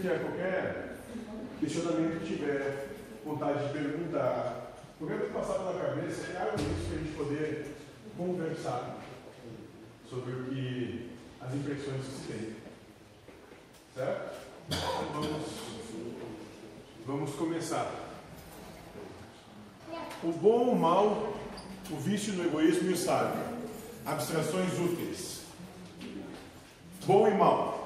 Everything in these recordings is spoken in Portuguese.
tiver qualquer questionamento que tiver vontade de perguntar, porque que passar pela cabeça é algo isso para a gente poder conversar sobre o que as impressões que se tem. Certo? Então vamos, vamos começar. O bom, o mal, o vício no egoísmo e o sábio. Abstrações úteis. Bom e mal.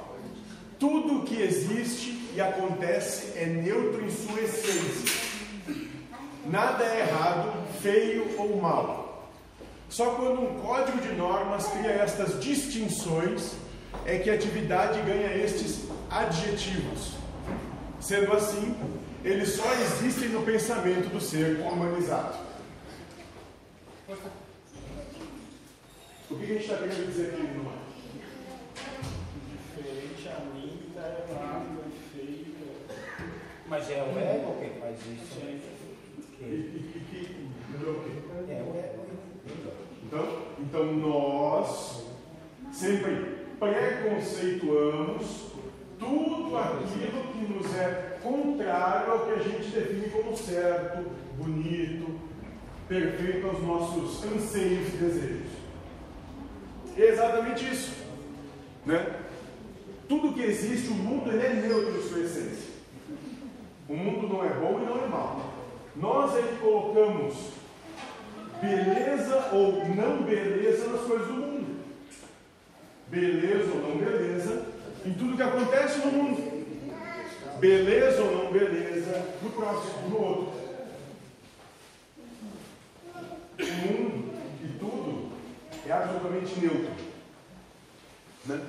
Tudo que existe e acontece é neutro em sua essência. Nada é errado, feio ou mal. Só quando um código de normas cria estas distinções é que a atividade ganha estes adjetivos. Sendo assim, eles só existem no pensamento do ser humanizado. O que a gente está querendo dizer aqui, irmão? Diferente a mim, está errado, é. Mas é o ego que faz isso. E, é o ego. Então, então nós sempre preconceituamos tudo aquilo que nos é contrário ao que a gente define como certo, bonito, perfeito aos nossos anseios e desejos. É exatamente isso. Né? Tudo que existe, o mundo ele é neutro em sua essência. O mundo não é bom e não é mal. Nós é que colocamos beleza ou não beleza nas coisas do mundo. Beleza ou não beleza em tudo que acontece no mundo. Beleza ou não beleza no próximo, no outro. O mundo e tudo é absolutamente neutro. Né?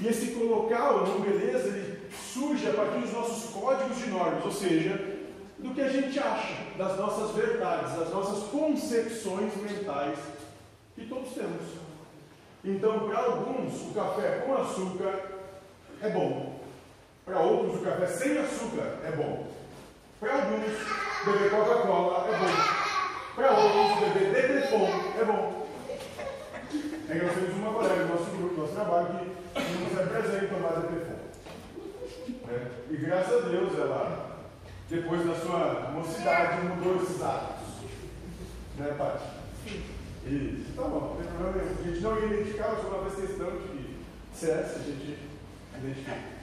E esse colocar ou não beleza, ele surge a partir dos nossos códigos de normas, ou seja, do que a gente acha, das nossas verdades, das nossas concepções mentais que todos temos. Então, para alguns, o café com açúcar é bom. Para outros, o café sem açúcar é bom. Para alguns, beber Coca-Cola é bom. Para outros, beber Deprefon é bom. É que nós temos uma colega do nosso grupo, do nosso trabalho, que nos apresenta tomar Deprefon. É. E graças a Deus, ela, depois da sua mocidade, mudou esses hábitos. Né, Paty? Isso, tá bom, não tem problema nenhum. A gente não ia identificar, mas uma vez questão de CS, a gente identifica.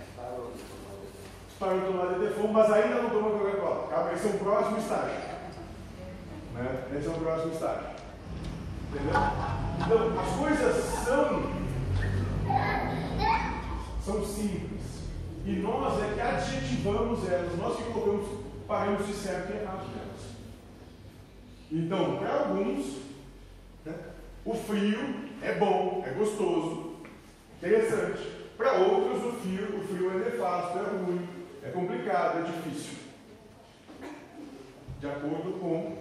Parou de tomar DTFON, mas ainda não toma Coca-Cola. Calma, esse é um próximo estágio. Né? Esse é um próximo estágio. Entendeu? Então, as coisas são, são simples. E nós é que adjetivamos elas, nós que colocamos parâmetros de certo e errado nelas. Então, para alguns, né? O frio é bom, é gostoso, interessante. Para outros, o frio, o frio é nefasto, é ruim, é complicado, é difícil. De acordo com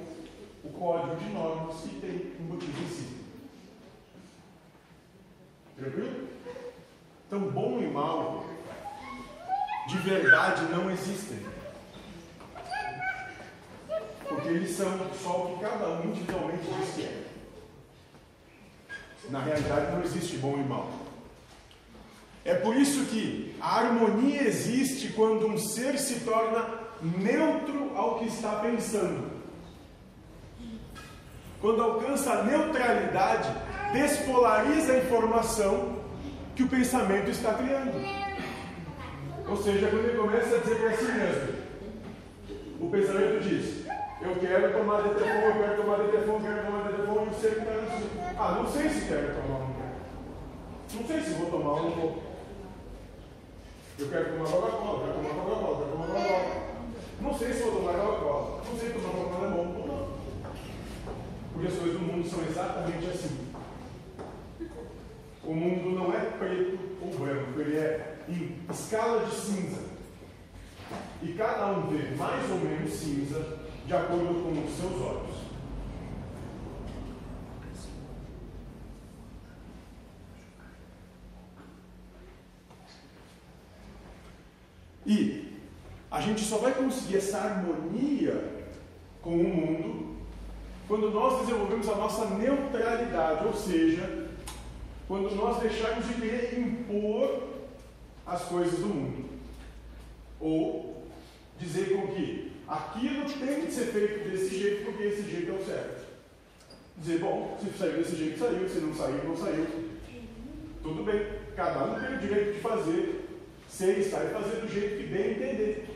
o código de normas que tem embutido em si. Tranquilo? Então, bom e mal de verdade não existem. Porque eles são só o que cada um individualmente diz que é. Na realidade, não existe bom e mal. É por isso que a harmonia existe quando um ser se torna neutro ao que está pensando. Quando alcança a neutralidade, despolariza a informação que o pensamento está criando. Ou seja, quando ele começa a dizer para si mesmo, o pensamento diz: Eu quero tomar telefone, eu quero tomar telefone, eu quero tomar telefone, e o que está assim. Ah, não sei se quero tomar ou não sei se vou tomar não vou. Eu quero tomar Coca-Cola, quero tomar Coca-Cola, quero tomar Coca-Cola. Não sei se vou tomar Coca-Cola. Não sei se tomar Coca-Cola é bom ou não. Porque as coisas do mundo são exatamente assim. O mundo não é preto ou branco, ele é em escala de cinza. E cada um vê mais ou menos cinza de acordo com os seus olhos. E a gente só vai conseguir essa harmonia com o mundo quando nós desenvolvemos a nossa neutralidade, ou seja, quando nós deixarmos de querer impor as coisas do mundo. Ou dizer com que aquilo tem que ser feito desse jeito porque esse jeito é o certo. Dizer, bom, se saiu desse jeito, saiu, se não saiu, não saiu. Tudo bem, cada um tem o direito de fazer, ser, estar e fazer do jeito que bem entender.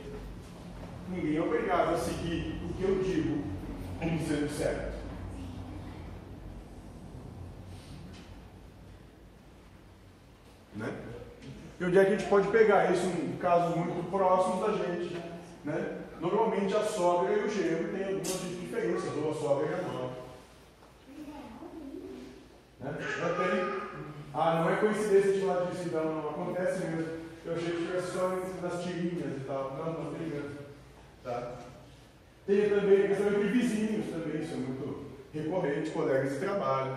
Ninguém é obrigado a seguir o que eu digo como sendo certo. Né? E onde é que a gente pode pegar isso em casos muito próximos da gente? Né? Normalmente a sogra e o genro têm algumas diferenças, ou a sogra e a mãe. Né? Tem... Ah, não é coincidência de falar disso, então não acontece mesmo. Eu achei que tivesse só nas tirinhas e tal. Não, não tem mesmo. Tá? Tem também a questão entre vizinhos também, isso é muito recorrente, colegas de trabalho.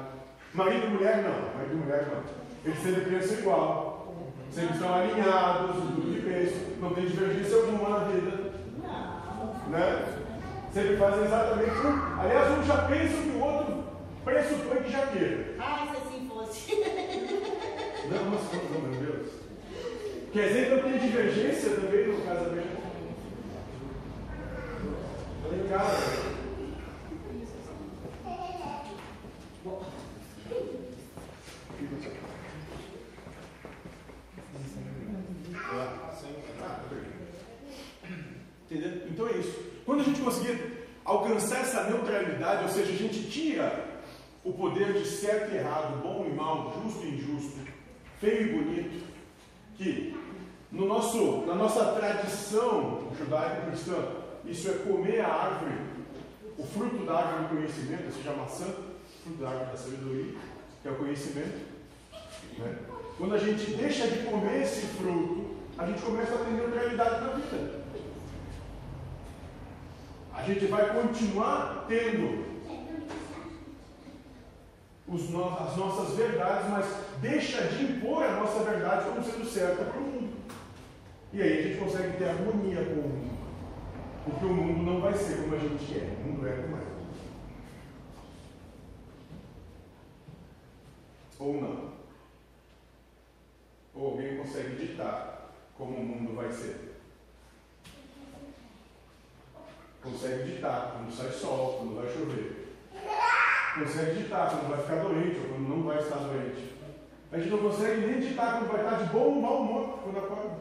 Marido e mulher não, marido e mulher não. Eles sempre pensam igual. Sempre estão alinhados, tudo que pensam. Não tem divergência alguma na vida. Né? Sempre fazem exatamente o. Aliás, um já pensa que o outro pressupõe que já queira. Ai, se assim fosse. Não, mas como, meu Deus. Quer dizer que não tem divergência também no casamento? Falei, cara. Entendeu? Então é isso. Quando a gente conseguir alcançar essa neutralidade, ou seja, a gente tira o poder de certo e errado, bom e mal, justo e injusto, feio e bonito, que no nosso, na nossa tradição judaico-cristã, isso é comer a árvore, o fruto da árvore do conhecimento, ou seja, a maçã, fruto da árvore da sabedoria, que é o conhecimento. Né? Quando a gente deixa de comer esse fruto, a gente começa a ter neutralidade na vida. A gente vai continuar tendo no, as nossas verdades, mas deixa de impor a nossa verdade como sendo certa para o mundo. E aí a gente consegue ter harmonia com o mundo. Porque o mundo não vai ser como a gente é, o mundo é como é. Ou não. Ou alguém consegue ditar como o mundo vai ser. Consegue ditar quando sai sol, quando vai chover. Consegue ditar quando vai ficar doente ou quando não vai estar doente. A gente não consegue nem ditar quando vai estar de bom ou mau humor quando acorda.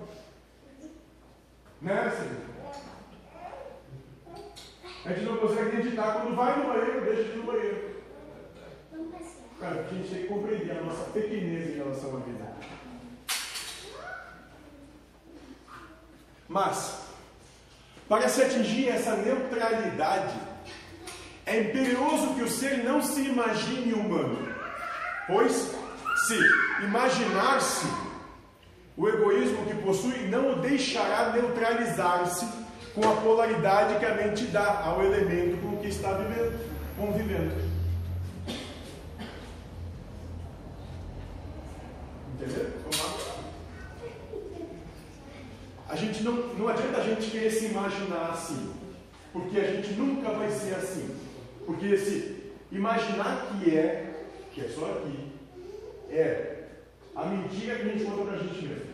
Né, Senhor? A gente não consegue nem ditar quando vai no banheiro, deixa de ir no banheiro. Cara, a gente tem que compreender a nossa pequenez em relação à vida. Mas, para se atingir essa neutralidade, é imperioso que o ser não se imagine humano, pois, se imaginar-se, o egoísmo que possui não o deixará neutralizar-se com a polaridade que a mente dá ao elemento com que está vivendo, convivendo. Entendeu? A gente não, não adianta a gente querer se imaginar assim, porque a gente nunca vai ser assim. Porque esse imaginar que é, que é só aqui, é a mentira que a gente conta para a gente mesmo.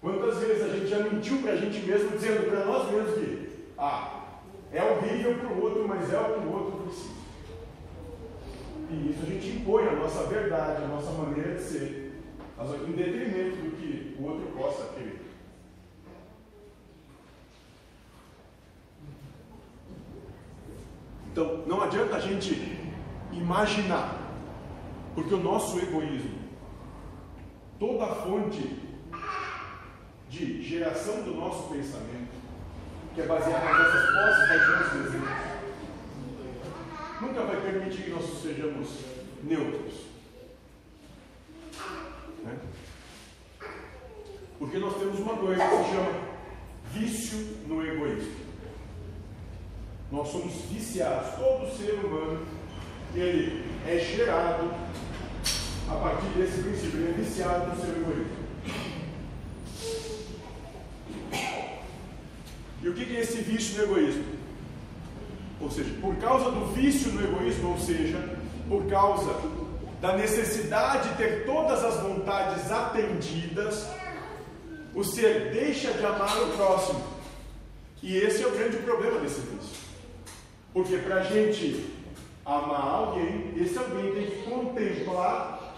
Quantas vezes a gente já mentiu para a gente mesmo, dizendo para nós mesmos que, ah, é horrível o outro, mas é o que o outro precisa. E isso a gente impõe a nossa verdade, a nossa maneira de ser, em detrimento do que o outro possa querer. Então, não adianta a gente imaginar, porque o nosso egoísmo, toda a fonte de geração do nosso pensamento, que é baseada nas nossas posses, paixões e desejos, nunca vai permitir que nós sejamos neutros. Né? Porque nós temos uma coisa que se chama vício no egoísmo. Nós somos viciados, todo ser humano, ele é gerado a partir desse princípio, ele é viciado no seu egoísmo. E o que é esse vício no egoísmo? Ou seja, por causa do vício no egoísmo, ou seja, por causa da necessidade de ter todas as vontades atendidas, o ser deixa de amar o próximo. E esse é o grande problema desse vício. Porque para a gente amar alguém, esse alguém tem que contemplar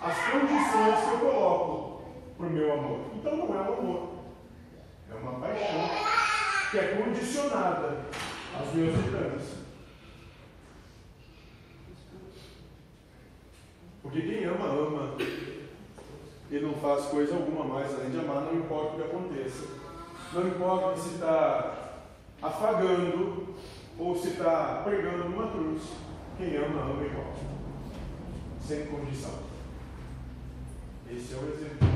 as condições que eu coloco para o meu amor. Então não é um amor, é uma paixão que é condicionada aos meus ditames. Porque quem ama, ama. E não faz coisa alguma mais além de amar, não importa o que aconteça. Não importa se está afagando ou se está pregando numa cruz. Quem ama, ama igual. Sem condição. Esse é o exemplo.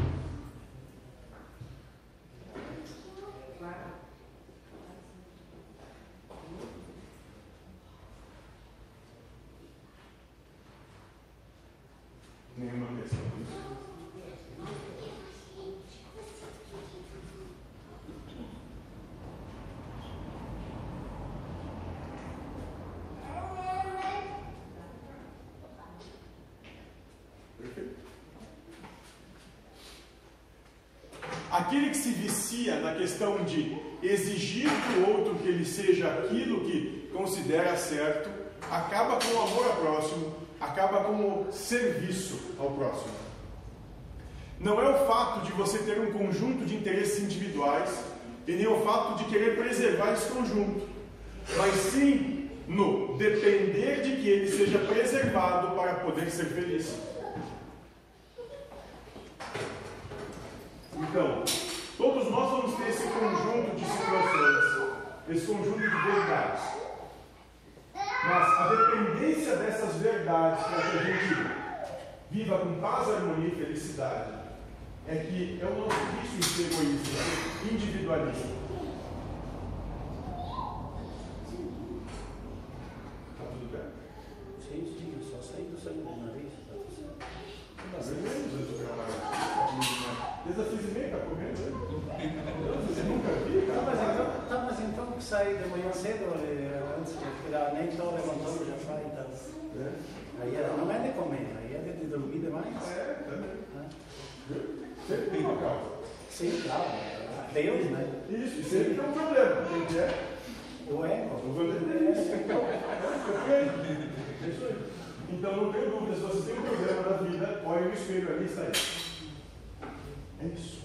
Nenhuma questão disso. Perfeito. Aquele que se vicia na questão de exigir do outro que ele seja aquilo que considera certo, acaba com o amor ao próximo, acaba com o serviço ao próximo. Não é o fato de você ter um conjunto de interesses individuais e nem o fato de querer preservar esse conjunto, mas sim no depender de que ele seja preservado para poder ser feliz. Então, todos nós vamos ter esse conjunto de situações, esse conjunto de verdades. Mas a dependência dessas verdades para que a gente viva com paz, harmonia e felicidade é que é o nosso vício em ser egoísta, individualista. Tá tudo bem? Sim, sim, eu só saí do sangue do nariz. Tá tudo certo. Tá beleza, eu tô gravando. Desde as seis e meia, tá comendo? né? Você nunca viu, Tá, mas cara? então, tá, mas então que sai de manhã cedo, eh, antes de tirar, nem estou levantando, já sai. Tá. É, Aí é- não é de comer, aí é de dormir demais. é, também. né? Sempre tem uma causa. Sim, claro. Deus, né? Isso, e sempre tem um problema. Quem que é? O ego. O Vanderlei. É isso aí. Então não tenho dúvida, se você tem um problema na vida, olhe no espelho ali e está aí. É isso.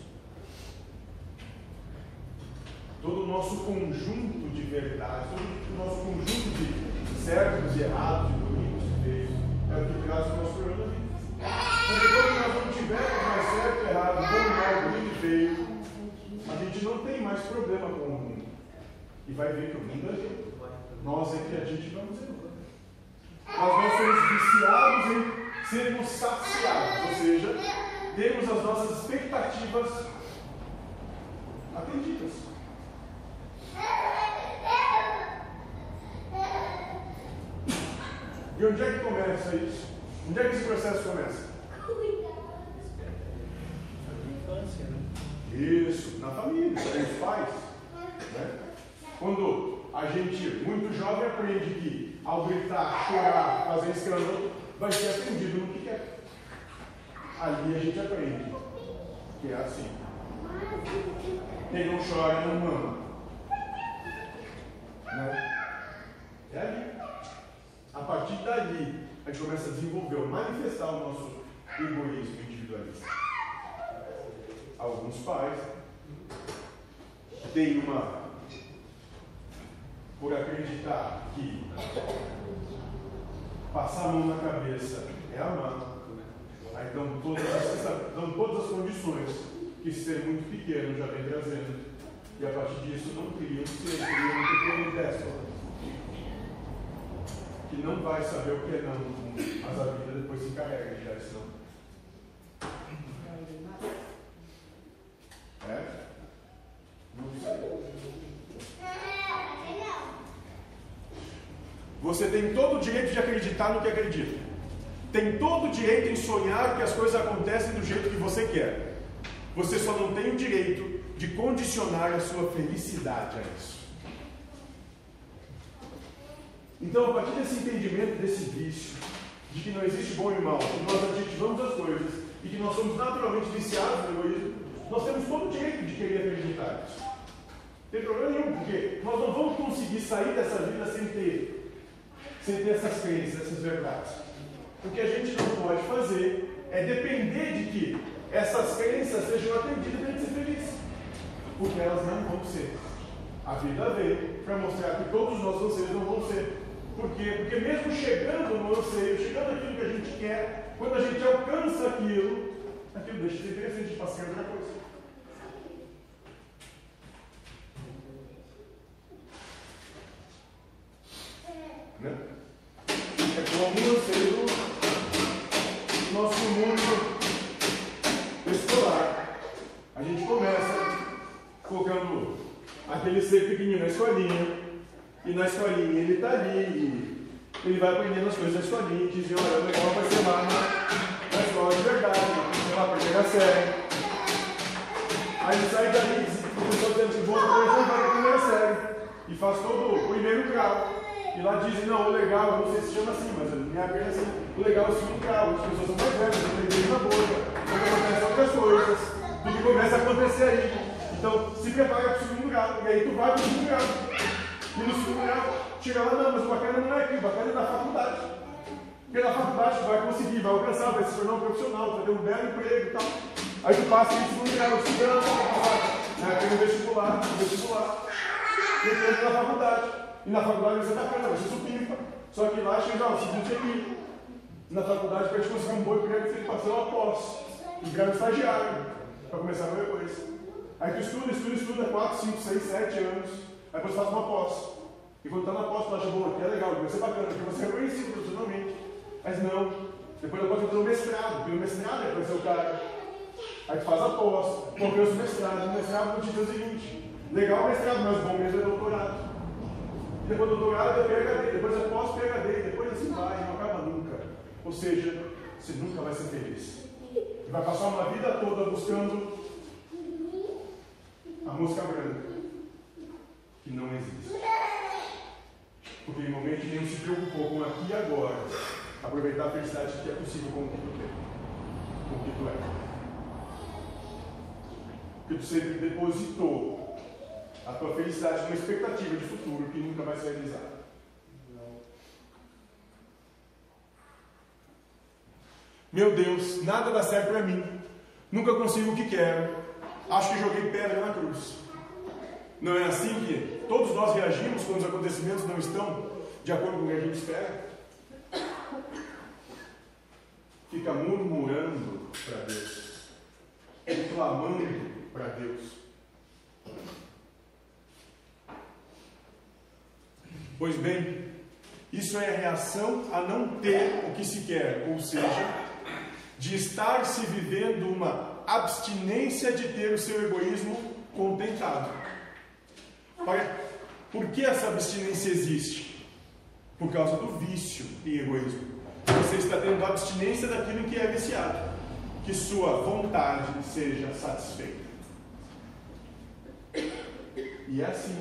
Todo o nosso conjunto de verdades, todo o nosso conjunto de certos e errados, de bonitos e feios, é o que traz o nosso problema na vida. Porque quando nós não tivermos mais certo, errado, bom, mal, bonito e feio, a gente não tem mais problema com o mundo. E vai ver que o mundo é gente. Nós é que a gente vamos. Mas nós somos viciados em sermos saciados, ou seja, temos as nossas expectativas atendidas. E onde é que começa isso? Onde é que esse processo começa? Infância, né? Isso, na família, os pais. Né? Quando a gente, muito jovem, aprende que ao gritar, chorar, fazer escândalo, vai ser atendido no que quer. Ali a gente aprende que é assim. Quem não chora não ama. Né? É ali. A partir dali, a gente começa a desenvolver, manifestar o nosso egoísmo individualista. Alguns pais têm uma. por acreditar que passar a mão na cabeça é amar. Aí dão todas as, dão todas as condições que ser muito pequeno já vem trazendo. E a partir disso não criam ser, criam um pequeno déspota. Que não vai saber o que é não mas a vida depois se encarrega de dar isso não. É? Não sei. Você tem todo o direito de acreditar no que acredita. Tem todo o direito em sonhar que as coisas acontecem do jeito que você quer. Você só não tem o direito de condicionar a sua felicidade a isso. Então, a partir desse entendimento desse vício, de que não existe bom e mal, que nós adjetivamos as coisas e que nós somos naturalmente viciados no egoísmo, nós temos todo o direito de querer acreditar nisso. Não tem problema nenhum, porque nós não vamos conseguir sair dessa vida sem ter, sem ter essas crenças, essas verdades. O que a gente não pode fazer é depender de que essas crenças sejam atendidas para a gente ser feliz. Porque elas não vão ser. A vida veio para mostrar que todos os nossos anseios não vão ser. Por quê? Porque mesmo chegando no anseio, chegando aquilo que a gente quer, quando a gente alcança aquilo, aquilo deixa de ser interessante, passa a outra coisa. Né? É como o anseio do nosso mundo escolar. A gente começa colocando aquele ser pequenininho na escolinha, e na escolinha ele está ali, ele vai aprendendo as coisas da escolinha, e diz, olha, o legal vai ser lá na, na escola de verdade, sei lá, para pegar série. Aí ele sai dali, o pessoal dizendo assim, vou não vai para a primeira série, e faz todo o primeiro grau. E lá dizem, não, o legal, não sei se chama assim, mas a minha perna é assim, o legal é o segundo grau, as pessoas são mais velhas, tem na boca, então acontecem outras coisas, o que começa a acontecer aí. Então, se prepara para o segundo grau, e aí tu vai para o segundo grau. E no segundo grau, chega lá, não, mas o bacana não é aqui, o bacana é na faculdade. Porque na faculdade vai conseguir, vai alcançar, vai se tornar um profissional, vai ter um belo emprego e tal. Aí tu passa em segundo grau, estudando, né, tem um vestibular, um vestibular, e entra na faculdade. E na faculdade você está bacana, você supimpa. Só que lá chega, ó, o seguinte aqui. Na faculdade, para te conseguir um bom emprego, você tem que passar uma pós. Um grau estagiário, para começar a ver coisa. Aí tu estuda, estuda, estuda 4, 5, 6, 7 anos. Aí depois faz uma pós. E quando está na pós, tu acha bom, aqui é legal, vai ser bacana, porque você é reconhecido profissionalmente. Mas não. Depois da pós, tu no mestrado, porque no mestrado é ser o cara. Aí faz a pós, alcança o mestrado. No mestrado, tu diz o seguinte: legal o mestrado, mas bom mesmo é doutorado. Depois do doutorado é PHD, depois é pós-PHD, depois assim vai, não acaba nunca. Ou seja, você nunca vai ser feliz. E vai passar uma vida toda buscando a mosca branca, que não existe. Porque em momento nenhum se preocupou com aqui e agora, aproveitar a felicidade que é possível com o que tu tem, com o que tu é. Porque tu sempre depositou a tua felicidade numa expectativa de futuro que nunca vai se realizar. Meu Deus, nada dá certo para mim. Nunca consigo o que quero acho que joguei pedra na cruz. Não é assim que todos nós reagimos quando os acontecimentos não estão de acordo com o que a gente espera? Fica murmurando para Deus, reclamando para Deus. Pois bem, isso é a reação a não ter o que se quer, ou seja, de estar se vivendo uma abstinência de ter o seu egoísmo contentado. Por que essa abstinência existe? Por causa do vício em egoísmo. Você está tendo abstinência daquilo que é viciado. Que sua vontade seja satisfeita. E é assim.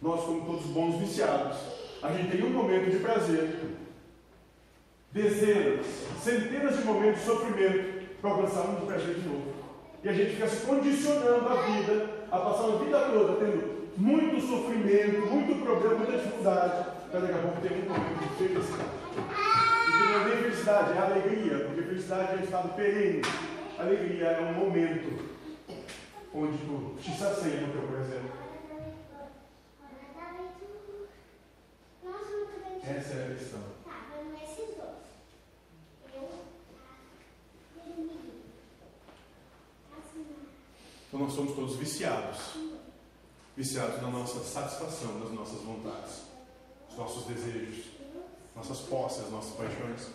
Nós, como todos bons viciados, a gente tem um momento de prazer, dezenas, centenas de momentos de sofrimento para alcançar um prazer de novo. E a gente fica se condicionando a vida, a passar a vida toda tendo muito sofrimento, muito problema, muita dificuldade, para daqui a pouco ter um momento de felicidade. E não é nem felicidade, é alegria, porque felicidade é um estado perene. Alegria é um momento onde tu te sacia no teu presente. Essa é a questão. Então nós somos todos viciados. Viciados na nossa satisfação, nas nossas vontades, nos nossos desejos, nossas posses, nossas paixões.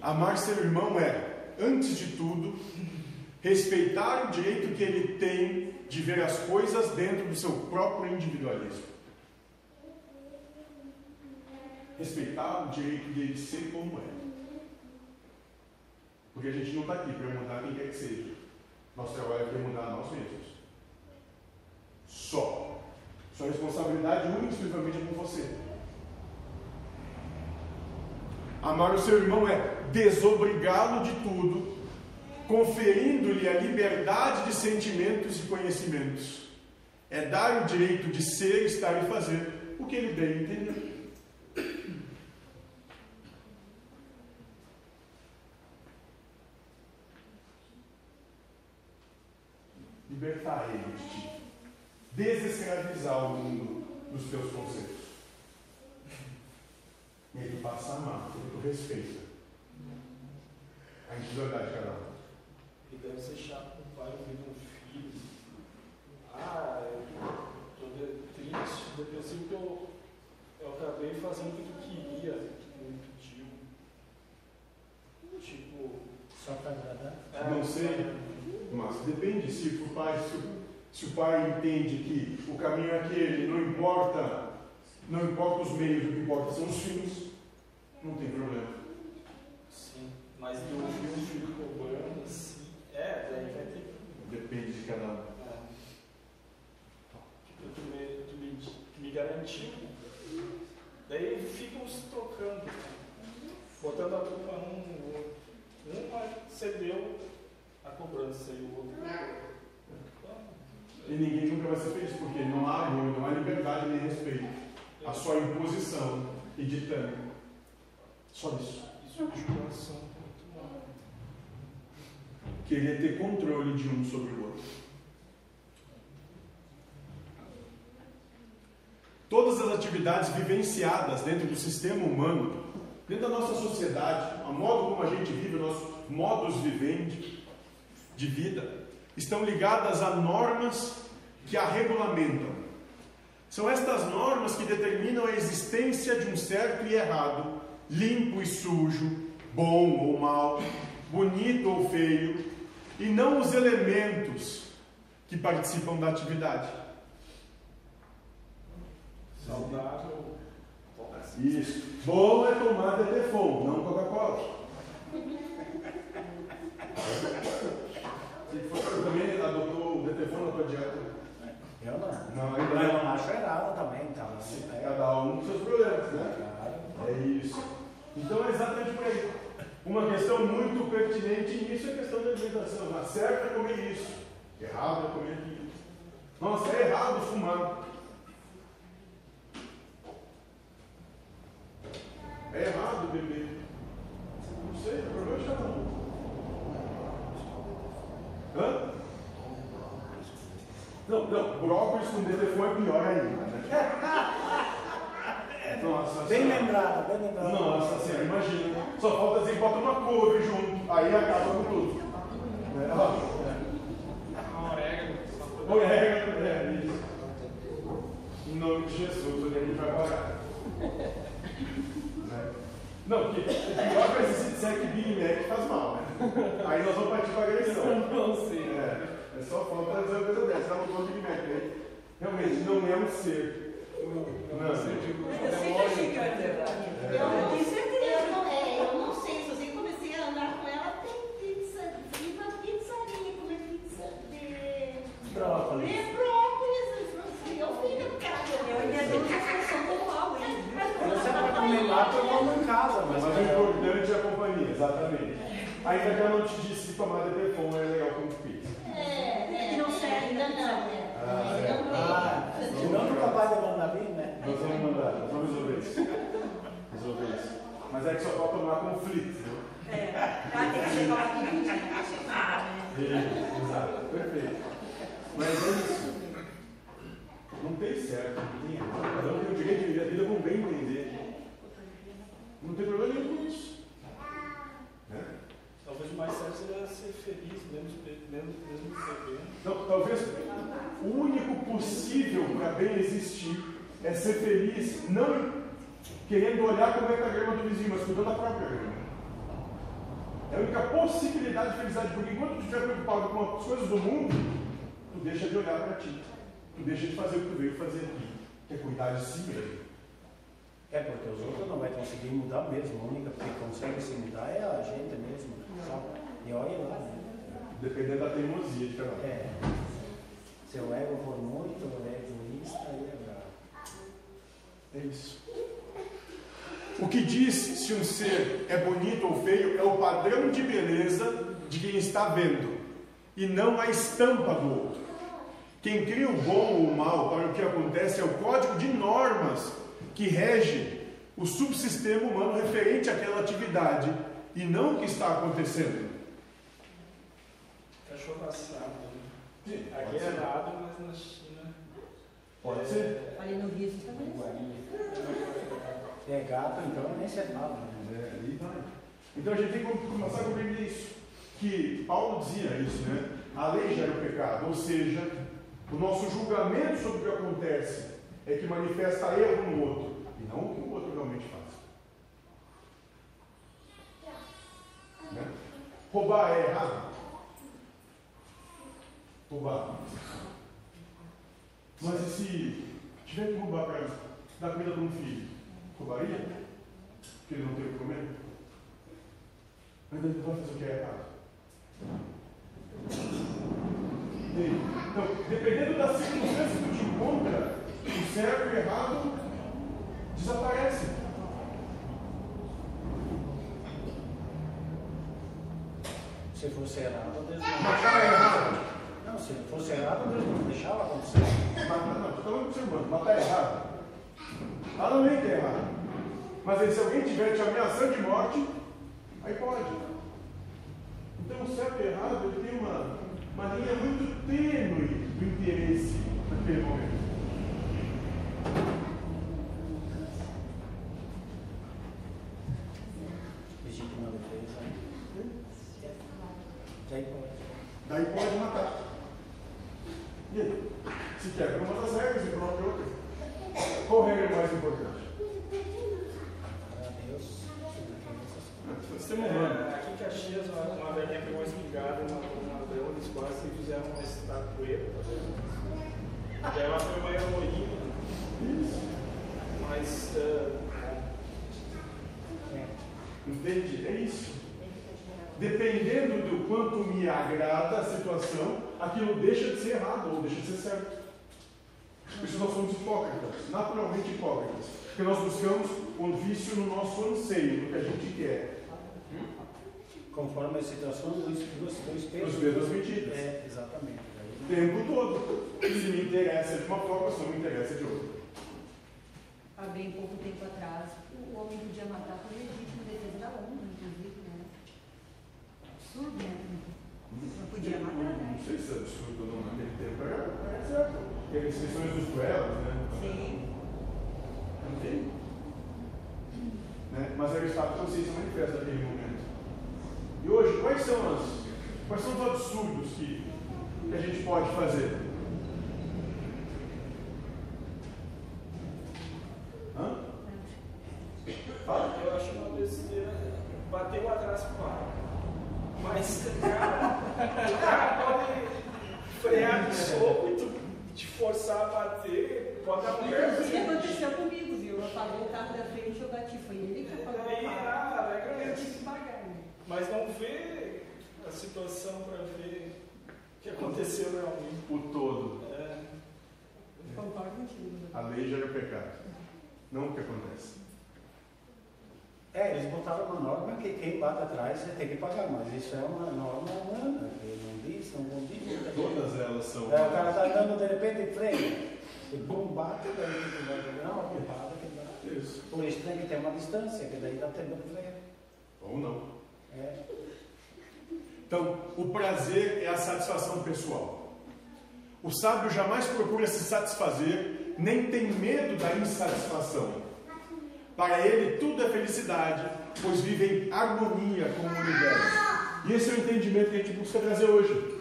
Amar seu irmão é, antes de tudo, respeitar o direito que ele tem de ver as coisas dentro do seu próprio individualismo. Respeitar o direito dele ser como é. Porque a gente não está aqui para mandar quem quer que seja. Nosso trabalho é mudar nós mesmos. Sua responsabilidade única e é com você. Amar o seu irmão é desobrigá-lo de tudo, conferindo-lhe a liberdade de sentimentos e conhecimentos. É dar o direito de ser, estar e fazer o que ele bem entender. Libertar ele de ti. Desescravizar o mundo dos teus conceitos. E aí tu passa a amar, porque tu respeita a individualidade de cada um. E deve ser chato para o pai ouvir um filho. Ah, eu estou triste, depressivo que eu, eu acabei fazendo o que tu queria, o que tu me pediu. Tipo. Só para agradar? É, Não sei. Mas depende se o pai, se, o- se o pai entende que o caminho é aquele, não importa, não importa os meios, o que importa são os fins, não tem problema. Sim. Mas ouvir um filho cobrando assim. É, daí vai ter. Depende de cada um. É. Tipo, tu me, tu me, tu me garantiu. Daí ficam se trocando, botando a culpa um no outro. Um cedeu a cobrança e o outro. E ninguém nunca vai ser feliz, porque não há amor, não há liberdade nem respeito. Há só imposição e ditame. Só isso. Isso é judiação muito mal. Querer ter controle de um sobre o outro. Todas as atividades vivenciadas dentro do sistema humano, dentro da nossa sociedade, a modo como a gente vive, o nosso modus vivendi de vida, estão ligadas a normas que a regulamentam. São estas normas que determinam a existência de um certo e errado, limpo e sujo, bom ou mal, bonito ou feio, e não os elementos que participam da atividade. Saudável. Isso. Bom é tomar telefone, não Coca-Cola. Adotou o Dieta? Eu não. Não, ainda eu não. não acho errado também, tá? É, Cada um com seus problemas, né? claro. É isso. Então é exatamente por aí. Uma questão muito pertinente nisso é a questão da alimentação. Na certa é comer isso. Errado é comer aquilo. Nossa, é errado fumar. É errado beber. Não sei, o problema é cada um. Hã? Não, não, brócolis com telefone é pior ainda. Né? Nossa Bem Senhora. lembrado, bem lembrado. Nossa senhora, imagina. Só falta dizer que bota uma couve junto. Aí acaba com tudo. É, ó, Um orégano. é. Orégano, é isso. Em nome de Jesus, onde a gente vai parar? Né? Não, porque o pior ser se disser que Big Mac faz mal, né? Aí nós vamos partir para agressão. Não sei. É, é só falta dizer uma coisa dessa. Tá no ponto de aí. Realmente, não é um ser. Não, Não sei, não. achei que era verdade. É. Eu não tenho certeza. Eu não, é, eu não sei, só sei que comecei a andar com ela, tem pizza, fui na pizzaria comer pizza de Brócolis. de brócolis, assim, eu fui no cara. Eu ainda tenho uma função total aí. Eu sempre comi lá, eu como em casa, mas. Mas o importante é a companhia, exatamente. Ainda que eu não te disse que tomar telefone é legal como pizza. É, é, Não sei ainda ainda. não, é. Ah, Ainda é. não Ah, veio. senão nunca vai de mandarim, né? Nós vamos mandar, nós vamos resolver isso. Resolver isso. Falta tomar conflito, viu? É, tem que igual aqui, né? Exato, perfeito. Mas é isso. Não tem certo, não tem errado. Cada um tem o direito de viver a vida como bem entender. Não tem problema nenhum com isso. Né? Talvez o mais certo seria ser feliz, mesmo, mesmo, mesmo bebendo. Então, talvez o único possível para bem existir é ser feliz, não querendo olhar como é que está a grama do vizinho, mas cuidando da própria grama. É a única possibilidade de felicidade, porque enquanto tu estiver preocupado com as coisas do mundo, tu deixa de olhar para ti. Tu deixa de fazer o que tu veio fazer aqui, que é cuidar de si mesmo. É porque os outros não vai conseguir mudar mesmo. A única que consegue se mudar é a gente mesmo. Sabe? E olha lá, né? Dependendo da teimosia de cada um. É. Se o ego for muito egoísta, aí é bravo. É isso. O que diz se um ser é bonito ou feio é o padrão de beleza de quem está vendo, e não a estampa do outro. Quem cria o bom ou o mal para o que acontece é o código de normas que rege o subsistema humano referente àquela atividade e não o que está acontecendo. Cachorro assado. né? Aqui é errado, mas na China. Pode é- ser. Ali no Rio isso também. É gato, então nem se fala. né? É, aí vai. Então a gente tem que começar a compreender isso. Que Paulo dizia isso, né? A lei gera o pecado, ou seja, o nosso julgamento sobre o que acontece é que manifesta erro no outro, e não o que o outro realmente faz. Né? Roubar é errado? Roubar. Mas e se tiver que roubar para dar comida para um filho? Roubaria? Porque ele não tem o que comer? Mas ele vai fazer o que é errado. Entende? Então, dependendo das circunstâncias que tu te encontra, o certo e o errado desaparecem. Se fosse errado, Deus não Matar é errado. Não, se fosse errado, Deus não deixava acontecer. Matar, não, estou falando com o ser humano. Matar é errado. Lá não errado. Mas aí, se alguém estiver te ameaçando de morte, aí pode. Então, o certo e errado ele tem uma, uma linha muito tênue do interesse naquele momento. Legítima defesa. Daí pode. Daí pode matar. E aí? Se quebra uma das regras e prova outra. Qual regra é mais importante? Para Deus, Sistema humano. É, aqui em Caxias, uma, uma velhinha pegou uma espingarda e matou uma dela, eles quase fizeram uma estatueta. tá vendo? E ela foi uma heroína, Isso. Mas eh, Entende? É isso. Dependendo do quanto me agrada a situação, aquilo deixa de ser errado ou deixa de ser certo. Por isso nós somos hipócritas, naturalmente hipócritas. Porque nós buscamos um vício no nosso anseio, no que a gente quer. conforme a situação dos pesos. Os pesos medidas. É, exatamente. O tempo todo. Se me interessa de uma forma, se não me interessa de outra. Há bem pouco tempo atrás, o homem podia matar por legítimo defesa da honra, inclusive, né? Absurdo, né? Não podia matar, Não né? sei se é absurdo ou não naquele tempo. Era, era certo. Porque as questões dos duelos, né? Sim. Enfim. Né? Mas era o estado de consciência manifesta naquele momento. E hoje, quais são, as, quais são os absurdos que, que a gente pode fazer? Hã? Fala. eu acho uma besteira. Bateu atrás, para. Mas, cara, o cara pode frear de soco e tu te forçar a bater, pode dar um Inclusive aconteceu comigo, viu? Apagou o carro da frente e eu bati. Foi ele que apagou o carro. ah, Eu tive que pagar, né? Mas não vê a situação para ver o que aconteceu realmente. O todo. É, Concordo contigo. A lei gera o pecado. Não o que acontece. É, eles botaram uma norma que quem bate atrás tem que pagar, mas isso é uma norma humana, que não diz, não condiz. tem- Todas elas são. É, o cara tá andando de repente em freio, e bum, bate, daí ele vai dizer, não, a culpada que dá. Isso. Por isso tem que ter uma distância, que daí dá tempo de ver. Ou não. É. Então, o prazer é a satisfação pessoal. O sábio jamais procura se satisfazer, nem tem medo da insatisfação. Para ele, tudo é felicidade, pois vive em harmonia com o universo. E esse é o entendimento que a gente busca trazer hoje.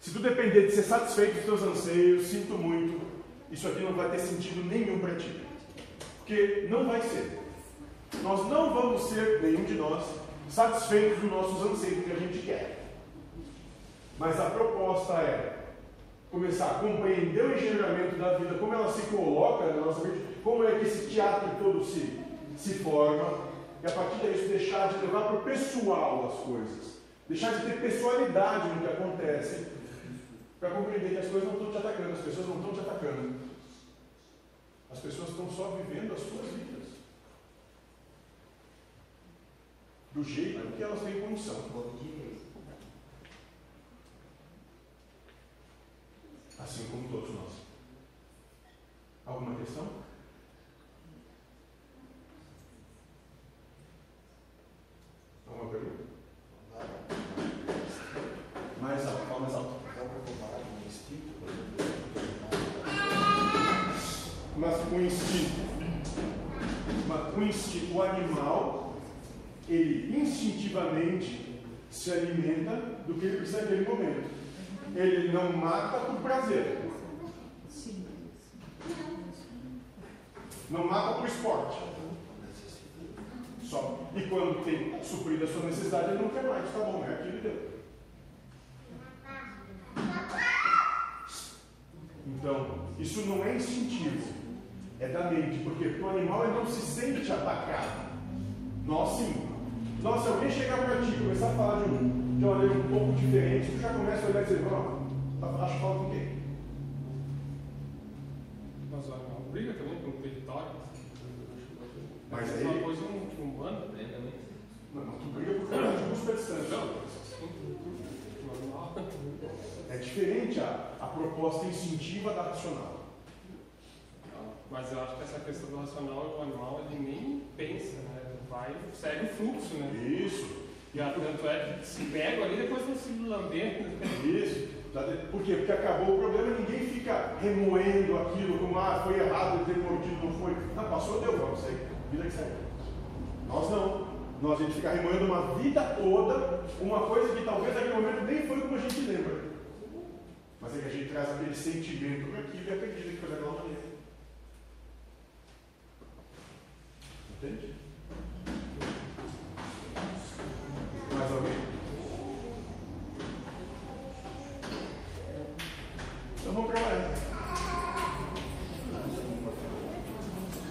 Se tu depender de ser satisfeito dos teus anseios, sinto muito, isso aqui não vai ter sentido nenhum para ti. Porque não vai ser. Nós não vamos ser, nenhum de nós, satisfeitos dos nossos anseios que a gente quer. Mas a proposta é começar a compreender o engendramento da vida, como ela se coloca na nossa vida, como é que esse teatro todo se, se forma, e a partir disso deixar de levar para o pessoal as coisas, deixar de ter pessoalidade no que acontece, para compreender que as coisas não estão te atacando, as pessoas não estão te atacando. As pessoas estão só vivendo as suas vidas. do jeito que elas têm condição. Assim como todos nós. Alguma questão? Instintivamente se alimenta do que ele precisa naquele momento. Ele não mata por prazer. Não mata por esporte. Só. E quando tem suprido a sua necessidade, ele não quer mais. Tá bom, é aquilo deu. Então, isso não é instintivo, é da mente, porque o animal não se sente atacado. Nós sim. Nós, se alguém chegar para ti e começar a falar de, um, de uma maneira um pouco diferente, tu já começa a olhar e dizer, não, acho que fala com quem? Mas o animal briga também pelo território. Mas é aí- uma coisa um um humano. Não, mas tu briga por causa de distância. Não, o animal. É diferente a, a proposta instintiva da racional. Mas eu acho que essa questão do racional, o animal, ele nem pensa, né? Vai, segue o fluxo, né? Isso, E ah, tanto é que se pega ali, depois não se lambendo. isso. Tá Por quê? Porque acabou o problema, ninguém fica remoendo aquilo como, ah, foi errado ter mordido, não foi. Ah, passou, deu, vamos sair. Vida que segue. Nós não. Nós a gente fica remoendo uma vida toda, uma coisa que talvez naquele momento nem foi como a gente lembra. Mas é que a gente traz aquele sentimento para aquilo e acredita que foi daquela maneira. Entende?